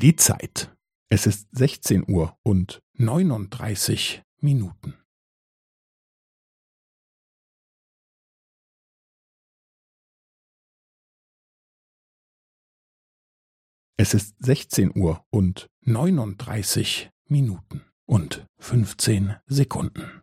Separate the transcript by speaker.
Speaker 1: Die Zeit. Es ist 16 Uhr und 39 Minuten. Es ist 16 Uhr und 39 Minuten und 15 Sekunden.